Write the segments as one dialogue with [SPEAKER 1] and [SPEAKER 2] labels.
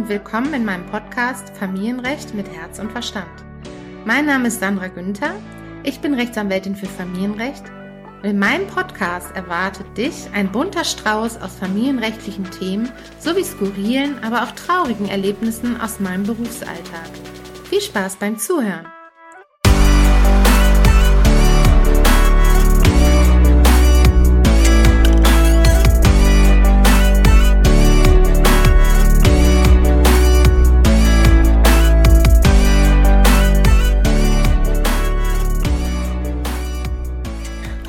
[SPEAKER 1] Und willkommen in meinem Podcast Familienrecht mit Herz und Verstand. Mein Name ist Sandra Günther. Ich bin Rechtsanwältin für Familienrecht und in meinem Podcast erwartet dich ein bunter Strauß aus familienrechtlichen Themen sowie skurrilen, aber auch traurigen Erlebnissen aus meinem Berufsalltag. Viel Spaß beim Zuhören!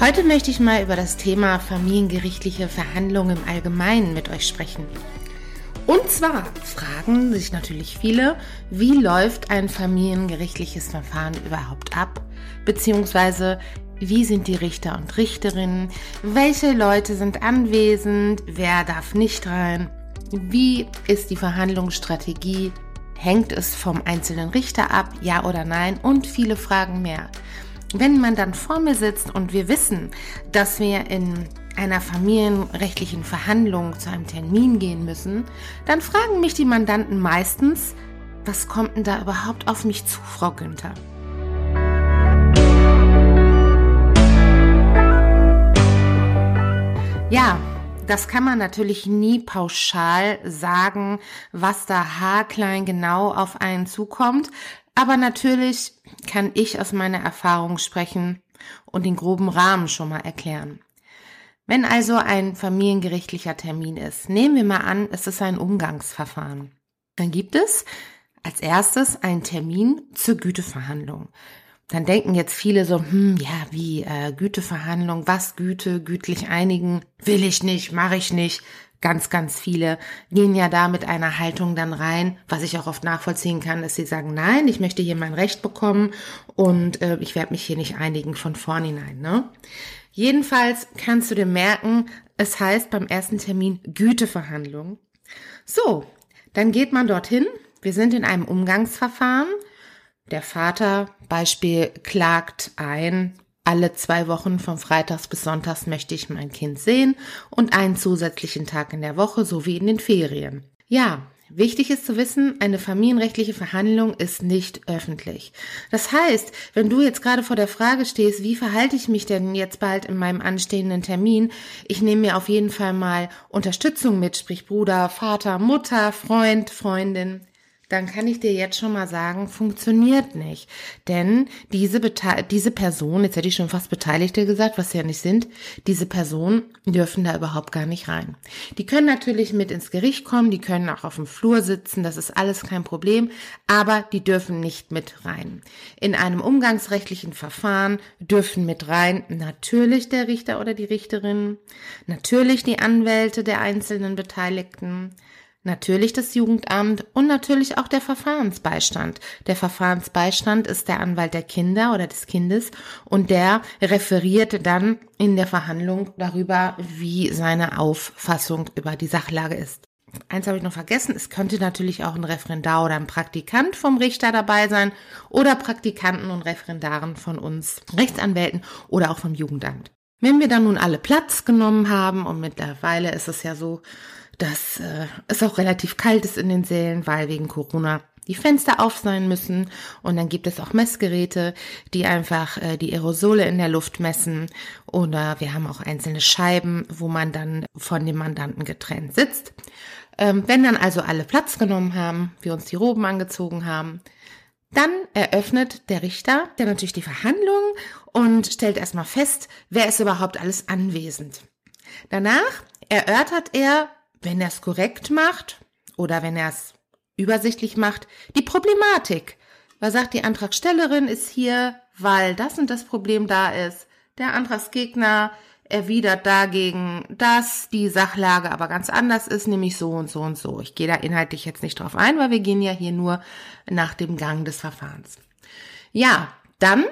[SPEAKER 1] Heute möchte ich mal über das Thema familiengerichtliche Verhandlungen im Allgemeinen mit euch sprechen. Und zwar fragen sich natürlich viele, wie läuft ein familiengerichtliches Verfahren überhaupt ab? Beziehungsweise, wie sind die Richter und Richterinnen? Welche Leute sind anwesend? Wer darf nicht rein? Wie ist die Verhandlungsstrategie? Hängt es vom einzelnen Richter ab? Ja oder nein? Und viele Fragen mehr wenn man dann vor mir sitzt und wir wissen, dass wir in einer familienrechtlichen Verhandlung zu einem Termin gehen müssen, dann fragen mich die Mandanten meistens, was kommt denn da überhaupt auf mich zu, Frau Günther? Ja, das kann man natürlich nie pauschal sagen, was da haarklein genau auf einen zukommt. Aber natürlich kann ich aus meiner Erfahrung sprechen und den groben Rahmen schon mal erklären. Wenn also ein familiengerichtlicher Termin ist, nehmen wir mal an, es ist ein Umgangsverfahren. Dann gibt es als erstes einen Termin zur Güteverhandlung. Dann denken jetzt viele so, hm, ja, wie äh, Güteverhandlung, was Güte, gütlich einigen, will ich nicht, mache ich nicht, ganz, ganz viele gehen ja da mit einer Haltung dann rein, was ich auch oft nachvollziehen kann, dass sie sagen, nein, ich möchte hier mein Recht bekommen und äh, ich werde mich hier nicht einigen von vornherein. Ne? Jedenfalls kannst du dir merken, es heißt beim ersten Termin Güteverhandlung. So, dann geht man dorthin. Wir sind in einem Umgangsverfahren. Der Vater, Beispiel, klagt ein, alle zwei Wochen von Freitags bis Sonntags möchte ich mein Kind sehen und einen zusätzlichen Tag in der Woche sowie in den Ferien. Ja, Wichtig ist zu wissen, eine familienrechtliche Verhandlung ist nicht öffentlich. Das heißt, wenn du jetzt gerade vor der Frage stehst, wie verhalte ich mich denn jetzt bald in meinem anstehenden Termin, ich nehme mir auf jeden Fall mal Unterstützung mit, sprich Bruder, Vater, Mutter, Freund, Freundin dann kann ich dir jetzt schon mal sagen, funktioniert nicht. Denn diese, Bete diese Person, jetzt hätte ich schon fast Beteiligte gesagt, was sie ja nicht sind, diese Personen dürfen da überhaupt gar nicht rein. Die können natürlich mit ins Gericht kommen, die können auch auf dem Flur sitzen, das ist alles kein Problem, aber die dürfen nicht mit rein. In einem umgangsrechtlichen Verfahren dürfen mit rein natürlich der Richter oder die Richterin, natürlich die Anwälte der einzelnen Beteiligten, Natürlich das Jugendamt und natürlich auch der Verfahrensbeistand. Der Verfahrensbeistand ist der Anwalt der Kinder oder des Kindes und der referiert dann in der Verhandlung darüber, wie seine Auffassung über die Sachlage ist. Eins habe ich noch vergessen, es könnte natürlich auch ein Referendar oder ein Praktikant vom Richter dabei sein oder Praktikanten und Referendaren von uns Rechtsanwälten oder auch vom Jugendamt. Wenn wir dann nun alle Platz genommen haben und mittlerweile ist es ja so, dass äh, es auch relativ kalt ist in den Sälen, weil wegen Corona die Fenster auf sein müssen. Und dann gibt es auch Messgeräte, die einfach äh, die Aerosole in der Luft messen. Oder wir haben auch einzelne Scheiben, wo man dann von dem Mandanten getrennt sitzt. Ähm, wenn dann also alle Platz genommen haben, wir uns die Roben angezogen haben, dann eröffnet der Richter, der natürlich die Verhandlung und stellt erstmal fest, wer ist überhaupt alles anwesend. Danach erörtert er, wenn er es korrekt macht oder wenn er es übersichtlich macht, die Problematik. weil sagt, die Antragstellerin ist hier, weil das und das Problem da ist. Der Antragsgegner erwidert dagegen, dass die Sachlage aber ganz anders ist, nämlich so und so und so. Ich gehe da inhaltlich jetzt nicht drauf ein, weil wir gehen ja hier nur nach dem Gang des Verfahrens. Ja, dann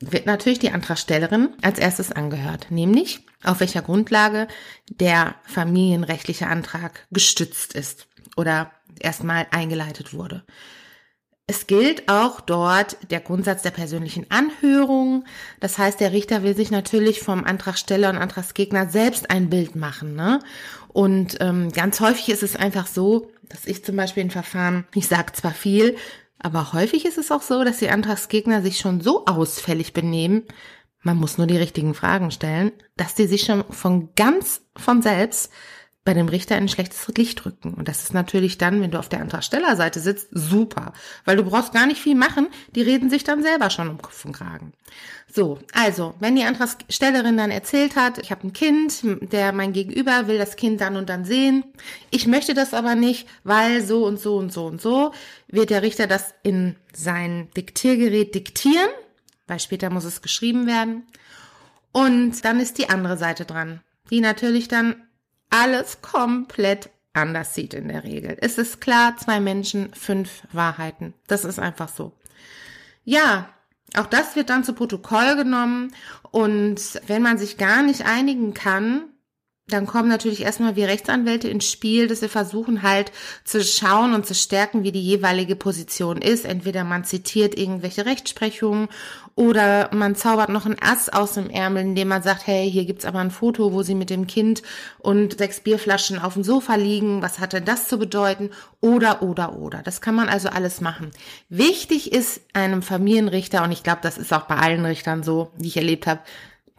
[SPEAKER 1] wird natürlich die Antragstellerin als erstes angehört, nämlich auf welcher Grundlage der familienrechtliche Antrag gestützt ist oder erstmal eingeleitet wurde. Es gilt auch dort der Grundsatz der persönlichen Anhörung. Das heißt, der Richter will sich natürlich vom Antragsteller und Antragsgegner selbst ein Bild machen. Ne? Und ähm, ganz häufig ist es einfach so, dass ich zum Beispiel in Verfahren, ich sage zwar viel, aber häufig ist es auch so, dass die Antragsgegner sich schon so ausfällig benehmen, man muss nur die richtigen Fragen stellen, dass die sich schon von ganz von selbst bei dem Richter in ein schlechtes Licht rücken. Und das ist natürlich dann, wenn du auf der Antragstellerseite sitzt, super. Weil du brauchst gar nicht viel machen, die reden sich dann selber schon um Kopf und Kragen. So, also, wenn die Antragstellerin dann erzählt hat, ich habe ein Kind, der mein Gegenüber will das Kind dann und dann sehen, ich möchte das aber nicht, weil so und so und so und so, wird der Richter das in sein Diktiergerät diktieren, weil später muss es geschrieben werden. Und dann ist die andere Seite dran, die natürlich dann alles komplett anders sieht in der Regel. Es ist klar, zwei Menschen, fünf Wahrheiten. Das ist einfach so. Ja, auch das wird dann zu Protokoll genommen und wenn man sich gar nicht einigen kann, dann kommen natürlich erstmal wir Rechtsanwälte ins Spiel, dass wir versuchen halt zu schauen und zu stärken, wie die jeweilige Position ist. Entweder man zitiert irgendwelche Rechtsprechungen oder man zaubert noch ein Ass aus dem Ärmel, indem man sagt, hey, hier gibt's aber ein Foto, wo sie mit dem Kind und sechs Bierflaschen auf dem Sofa liegen. Was hat denn das zu bedeuten? Oder, oder, oder. Das kann man also alles machen. Wichtig ist einem Familienrichter, und ich glaube, das ist auch bei allen Richtern so, die ich erlebt habe,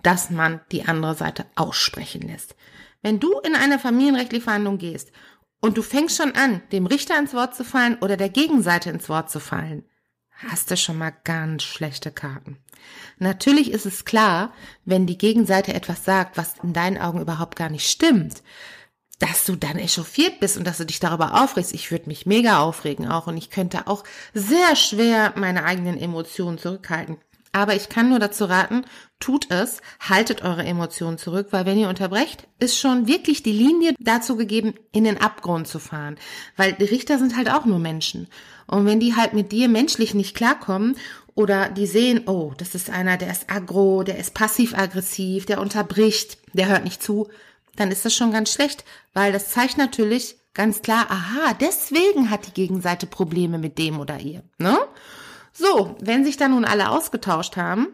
[SPEAKER 1] dass man die andere Seite aussprechen lässt. Wenn du in eine familienrechtliche Verhandlung gehst und du fängst schon an, dem Richter ins Wort zu fallen oder der Gegenseite ins Wort zu fallen, hast du schon mal ganz schlechte Karten. Natürlich ist es klar, wenn die Gegenseite etwas sagt, was in deinen Augen überhaupt gar nicht stimmt, dass du dann echauffiert bist und dass du dich darüber aufregst. Ich würde mich mega aufregen auch und ich könnte auch sehr schwer meine eigenen Emotionen zurückhalten. Aber ich kann nur dazu raten, tut es, haltet eure Emotionen zurück, weil wenn ihr unterbrecht, ist schon wirklich die Linie dazu gegeben, in den Abgrund zu fahren. Weil die Richter sind halt auch nur Menschen. Und wenn die halt mit dir menschlich nicht klarkommen oder die sehen, oh, das ist einer, der ist aggro, der ist passiv-aggressiv, der unterbricht, der hört nicht zu, dann ist das schon ganz schlecht, weil das zeigt natürlich ganz klar, aha, deswegen hat die Gegenseite Probleme mit dem oder ihr. Ne? So, wenn sich dann nun alle ausgetauscht haben,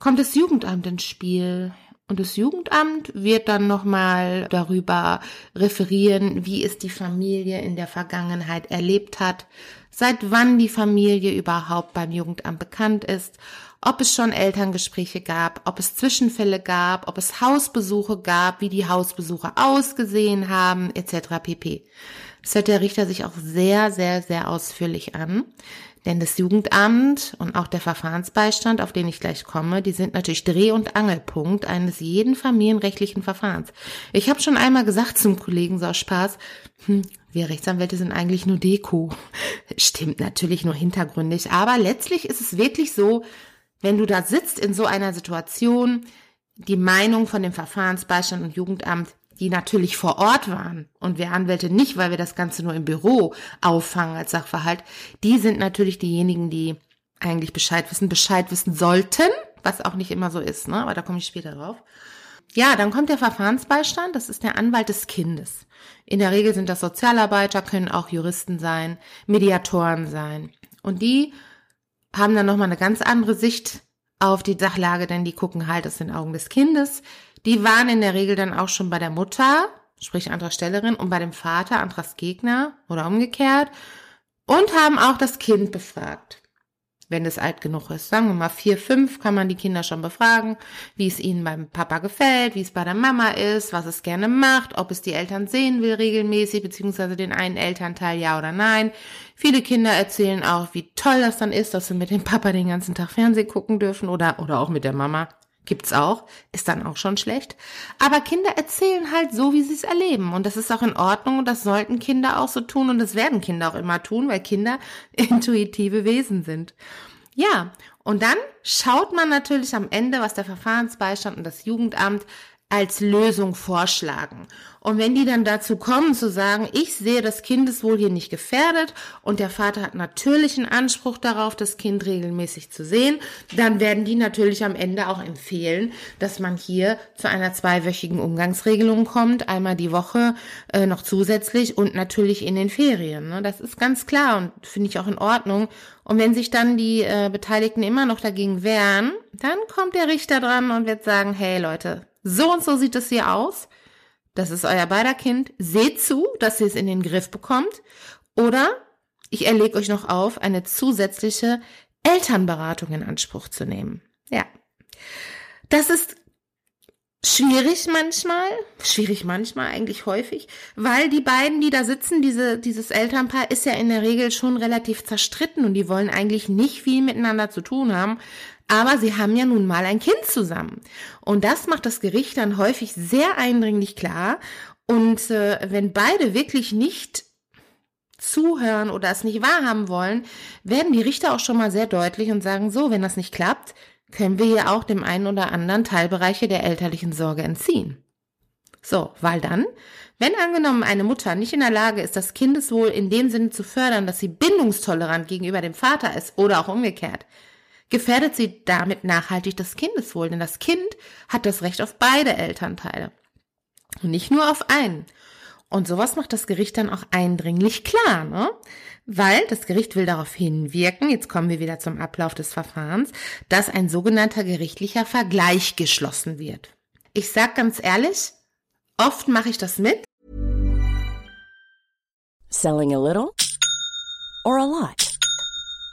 [SPEAKER 1] kommt das Jugendamt ins Spiel. Und das Jugendamt wird dann nochmal darüber referieren, wie es die Familie in der Vergangenheit erlebt hat, seit wann die Familie überhaupt beim Jugendamt bekannt ist, ob es schon Elterngespräche gab, ob es Zwischenfälle gab, ob es Hausbesuche gab, wie die Hausbesuche ausgesehen haben, etc. pp. Das hört der Richter sich auch sehr, sehr, sehr ausführlich an. Denn das Jugendamt und auch der Verfahrensbeistand, auf den ich gleich komme, die sind natürlich Dreh- und Angelpunkt eines jeden familienrechtlichen Verfahrens. Ich habe schon einmal gesagt zum Kollegen so Spaß, hm, wir Rechtsanwälte sind eigentlich nur Deko. Stimmt natürlich nur hintergründig, aber letztlich ist es wirklich so, wenn du da sitzt in so einer Situation, die Meinung von dem Verfahrensbeistand und Jugendamt die natürlich vor Ort waren und wir Anwälte nicht, weil wir das Ganze nur im Büro auffangen als Sachverhalt, die sind natürlich diejenigen, die eigentlich Bescheid wissen, Bescheid wissen sollten, was auch nicht immer so ist, ne? aber da komme ich später drauf. Ja, dann kommt der Verfahrensbeistand, das ist der Anwalt des Kindes. In der Regel sind das Sozialarbeiter, können auch Juristen sein, Mediatoren sein. Und die haben dann nochmal eine ganz andere Sicht auf die Sachlage, denn die gucken halt aus den Augen des Kindes. Die waren in der Regel dann auch schon bei der Mutter, sprich Antragstellerin, und bei dem Vater, Antragsgegner oder umgekehrt und haben auch das Kind befragt. Wenn es alt genug ist, sagen wir mal vier, fünf, kann man die Kinder schon befragen, wie es ihnen beim Papa gefällt, wie es bei der Mama ist, was es gerne macht, ob es die Eltern sehen will regelmäßig, beziehungsweise den einen Elternteil ja oder nein. Viele Kinder erzählen auch, wie toll das dann ist, dass sie mit dem Papa den ganzen Tag Fernsehen gucken dürfen oder, oder auch mit der Mama Gibt's auch, ist dann auch schon schlecht. Aber Kinder erzählen halt so, wie sie es erleben. Und das ist auch in Ordnung und das sollten Kinder auch so tun und das werden Kinder auch immer tun, weil Kinder intuitive Wesen sind. Ja, und dann schaut man natürlich am Ende, was der Verfahrensbeistand und das Jugendamt als Lösung vorschlagen. Und wenn die dann dazu kommen zu sagen, ich sehe das Kindeswohl hier nicht gefährdet und der Vater hat natürlich einen Anspruch darauf, das Kind regelmäßig zu sehen, dann werden die natürlich am Ende auch empfehlen, dass man hier zu einer zweiwöchigen Umgangsregelung kommt, einmal die Woche äh, noch zusätzlich und natürlich in den Ferien. Ne? Das ist ganz klar und finde ich auch in Ordnung. Und wenn sich dann die äh, Beteiligten immer noch dagegen wehren, dann kommt der Richter dran und wird sagen, hey Leute, so und so sieht es hier aus. Das ist euer beider Kind. Seht zu, dass ihr es in den Griff bekommt. Oder ich erlege euch noch auf, eine zusätzliche Elternberatung in Anspruch zu nehmen. Ja. Das ist schwierig manchmal, schwierig manchmal, eigentlich häufig, weil die beiden, die da sitzen, diese, dieses Elternpaar ist ja in der Regel schon relativ zerstritten und die wollen eigentlich nicht viel miteinander zu tun haben, aber sie haben ja nun mal ein Kind zusammen. Und das macht das Gericht dann häufig sehr eindringlich klar. Und äh, wenn beide wirklich nicht zuhören oder es nicht wahrhaben wollen, werden die Richter auch schon mal sehr deutlich und sagen, so, wenn das nicht klappt, können wir hier auch dem einen oder anderen Teilbereiche der elterlichen Sorge entziehen. So, weil dann, wenn angenommen eine Mutter nicht in der Lage ist, das Kindeswohl in dem Sinne zu fördern, dass sie bindungstolerant gegenüber dem Vater ist oder auch umgekehrt, gefährdet sie damit nachhaltig das Kindeswohl, denn das Kind hat das Recht auf beide Elternteile und nicht nur auf einen. Und sowas macht das Gericht dann auch eindringlich klar, ne? Weil das Gericht will darauf hinwirken, jetzt kommen wir wieder zum Ablauf des Verfahrens, dass ein sogenannter gerichtlicher Vergleich geschlossen wird. Ich sag ganz ehrlich, oft mache ich das mit.
[SPEAKER 2] Selling a little or a lot?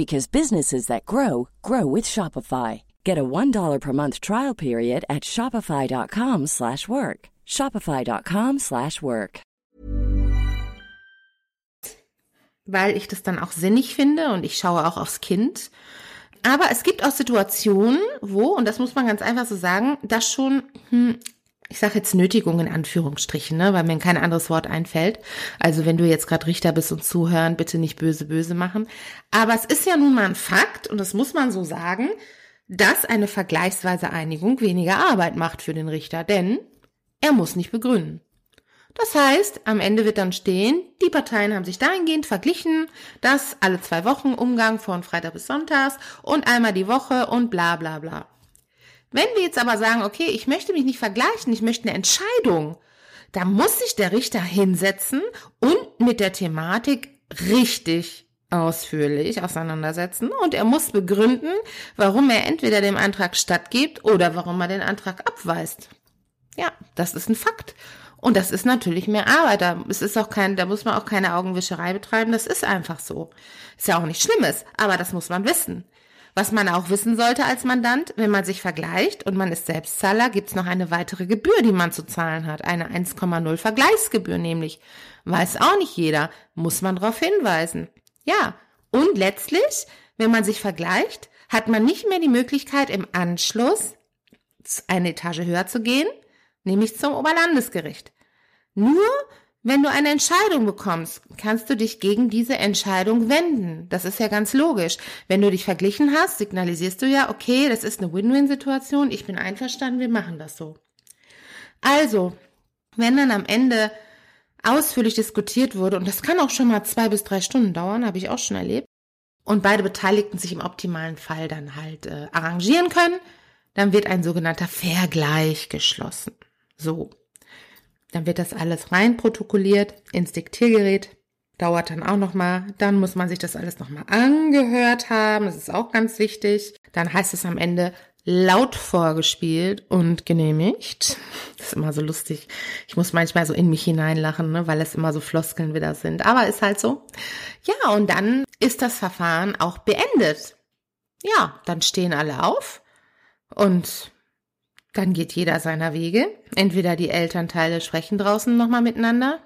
[SPEAKER 2] because businesses that grow grow with Shopify. Get a $1 per month trial period at shopify.com/work. shopify.com/work.
[SPEAKER 1] Weil ich das dann auch sinnig finde und ich schaue auch aufs Kind. Aber es gibt auch Situationen, wo, und das muss man ganz einfach so sagen, das schon hm, ich sage jetzt Nötigung in Anführungsstrichen, ne, weil mir kein anderes Wort einfällt. Also wenn du jetzt gerade Richter bist und zuhören, bitte nicht böse böse machen. Aber es ist ja nun mal ein Fakt, und das muss man so sagen, dass eine vergleichsweise Einigung weniger Arbeit macht für den Richter, denn er muss nicht begründen. Das heißt, am Ende wird dann stehen, die Parteien haben sich dahingehend verglichen, dass alle zwei Wochen Umgang von Freitag bis Sonntags und einmal die Woche und bla bla bla. Wenn wir jetzt aber sagen, okay, ich möchte mich nicht vergleichen, ich möchte eine Entscheidung, da muss sich der Richter hinsetzen und mit der Thematik richtig ausführlich auseinandersetzen und er muss begründen, warum er entweder dem Antrag stattgibt oder warum er den Antrag abweist. Ja, das ist ein Fakt. Und das ist natürlich mehr Arbeit. Da, es ist auch kein, da muss man auch keine Augenwischerei betreiben. Das ist einfach so. Ist ja auch nicht Schlimmes, aber das muss man wissen. Was man auch wissen sollte als Mandant, wenn man sich vergleicht und man ist Selbstzahler, gibt's noch eine weitere Gebühr, die man zu zahlen hat. Eine 1,0 Vergleichsgebühr nämlich. Weiß auch nicht jeder, muss man darauf hinweisen. Ja, und letztlich, wenn man sich vergleicht, hat man nicht mehr die Möglichkeit im Anschluss eine Etage höher zu gehen, nämlich zum Oberlandesgericht. Nur wenn du eine Entscheidung bekommst, kannst du dich gegen diese Entscheidung wenden. Das ist ja ganz logisch. Wenn du dich verglichen hast, signalisierst du ja, okay, das ist eine Win-Win-Situation, ich bin einverstanden, wir machen das so. Also, wenn dann am Ende ausführlich diskutiert wurde, und das kann auch schon mal zwei bis drei Stunden dauern, habe ich auch schon erlebt, und beide Beteiligten sich im optimalen Fall dann halt äh, arrangieren können, dann wird ein sogenannter Vergleich geschlossen. So. Dann wird das alles rein protokolliert ins Diktiergerät. Dauert dann auch nochmal. Dann muss man sich das alles nochmal angehört haben. Das ist auch ganz wichtig. Dann heißt es am Ende laut vorgespielt und genehmigt. Das ist immer so lustig. Ich muss manchmal so in mich hineinlachen, ne, weil es immer so Floskeln wieder sind. Aber ist halt so. Ja, und dann ist das Verfahren auch beendet. Ja, dann stehen alle auf und dann geht jeder seiner Wege. Entweder die Elternteile sprechen draußen nochmal miteinander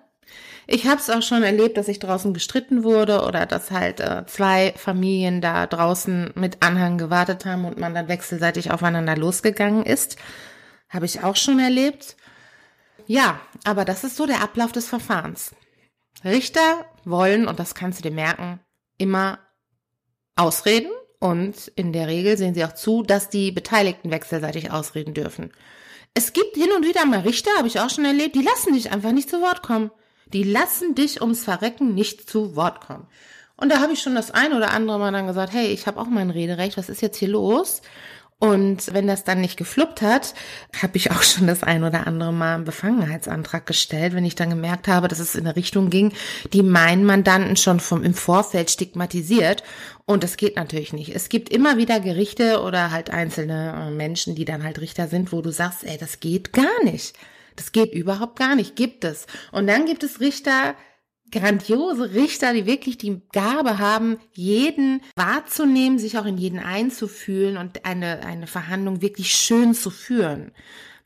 [SPEAKER 1] ich habe es auch schon erlebt, dass ich draußen gestritten wurde oder dass halt äh, zwei Familien da draußen mit Anhang gewartet haben und man dann wechselseitig aufeinander losgegangen ist. Habe ich auch schon erlebt. Ja, aber das ist so der Ablauf des Verfahrens. Richter wollen, und das kannst du dir merken, immer ausreden und in der Regel sehen sie auch zu, dass die Beteiligten wechselseitig ausreden dürfen. Es gibt hin und wieder mal Richter, habe ich auch schon erlebt, die lassen dich einfach nicht zu Wort kommen. Die lassen dich ums Verrecken nicht zu Wort kommen. Und da habe ich schon das ein oder andere Mal dann gesagt, hey, ich habe auch mein Rederecht, was ist jetzt hier los? Und wenn das dann nicht gefluppt hat, habe ich auch schon das ein oder andere Mal einen Befangenheitsantrag gestellt, wenn ich dann gemerkt habe, dass es in eine Richtung ging, die meinen Mandanten schon vom im Vorfeld stigmatisiert. Und das geht natürlich nicht. Es gibt immer wieder Gerichte oder halt einzelne äh, Menschen, die dann halt Richter sind, wo du sagst, ey, das geht gar nicht. Das geht überhaupt gar nicht, gibt es. Und dann gibt es Richter, grandiose Richter, die wirklich die Gabe haben, jeden wahrzunehmen, sich auch in jeden einzufühlen und eine, eine Verhandlung wirklich schön zu führen.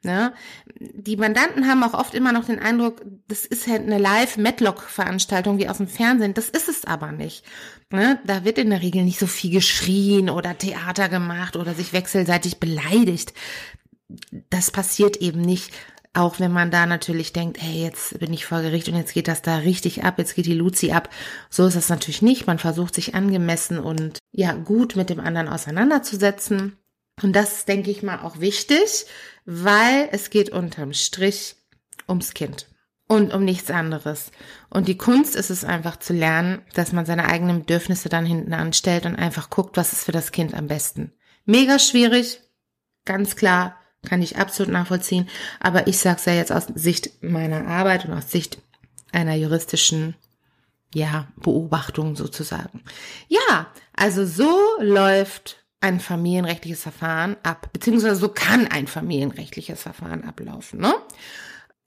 [SPEAKER 1] Ne? Die Mandanten haben auch oft immer noch den Eindruck, das ist halt eine Live-Matlock-Veranstaltung wie aus dem Fernsehen. Das ist es aber nicht. Ne? Da wird in der Regel nicht so viel geschrien oder Theater gemacht oder sich wechselseitig beleidigt. Das passiert eben nicht. Auch wenn man da natürlich denkt, hey, jetzt bin ich vor Gericht und jetzt geht das da richtig ab, jetzt geht die Luzi ab. So ist das natürlich nicht. Man versucht sich angemessen und ja, gut mit dem anderen auseinanderzusetzen. Und das denke ich mal, auch wichtig, weil es geht unterm Strich ums Kind und um nichts anderes. Und die Kunst ist es einfach zu lernen, dass man seine eigenen Bedürfnisse dann hinten anstellt und einfach guckt, was ist für das Kind am besten. Mega schwierig, ganz klar, kann ich absolut nachvollziehen. Aber ich sage es ja jetzt aus Sicht meiner Arbeit und aus Sicht einer juristischen ja, Beobachtung sozusagen. Ja, also so läuft ein familienrechtliches Verfahren ab, beziehungsweise so kann ein familienrechtliches Verfahren ablaufen. Ne?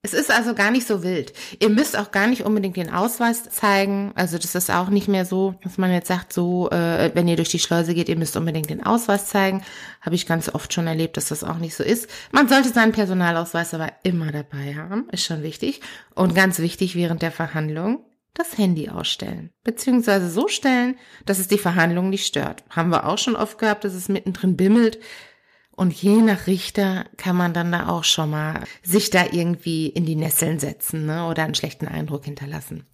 [SPEAKER 1] Es ist also gar nicht so wild. Ihr müsst auch gar nicht unbedingt den Ausweis zeigen. Also das ist auch nicht mehr so, dass man jetzt sagt, so, äh, wenn ihr durch die Schleuse geht, ihr müsst unbedingt den Ausweis zeigen. Habe ich ganz oft schon erlebt, dass das auch nicht so ist. Man sollte seinen Personalausweis aber immer dabei haben, ist schon wichtig. Und ganz wichtig während der Verhandlung, das Handy ausstellen. Beziehungsweise so stellen, dass es die Verhandlung nicht stört. Haben wir auch schon oft gehabt, dass es mittendrin bimmelt. Und je nach Richter kann man dann da auch schon mal sich da irgendwie in die Nesseln setzen ne, oder einen schlechten Eindruck hinterlassen.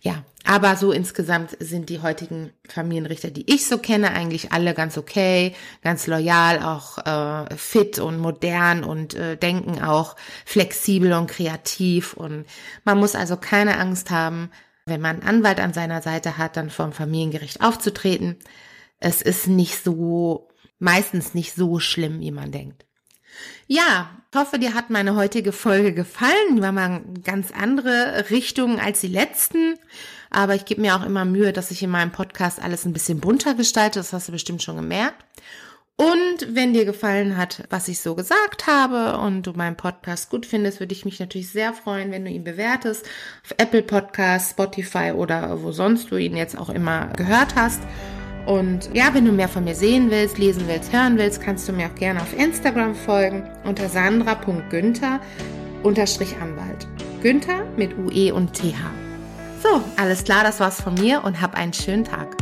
[SPEAKER 1] Ja, aber so insgesamt sind die heutigen Familienrichter, die ich so kenne, eigentlich alle ganz okay, ganz loyal, auch äh, fit und modern und äh, denken auch flexibel und kreativ. Und man muss also keine Angst haben, wenn man einen Anwalt an seiner Seite hat, dann vom Familiengericht aufzutreten. Es ist nicht so meistens nicht so schlimm, wie man denkt. Ja, ich hoffe, dir hat meine heutige Folge gefallen. Die war mal ganz andere Richtungen als die letzten. Aber ich gebe mir auch immer Mühe, dass ich in meinem Podcast alles ein bisschen bunter gestalte. Das hast du bestimmt schon gemerkt. Und wenn dir gefallen hat, was ich so gesagt habe und du meinen Podcast gut findest, würde ich mich natürlich sehr freuen, wenn du ihn bewertest auf Apple Podcasts, Spotify oder wo sonst du ihn jetzt auch immer gehört hast. Und ja, wenn du mehr von mir sehen willst, lesen willst, hören willst, kannst du mir auch gerne auf Instagram folgen unter sandra.günther unterstrich Anwalt. Günther mit UE und TH. So, alles klar, das war's von mir und hab einen schönen Tag.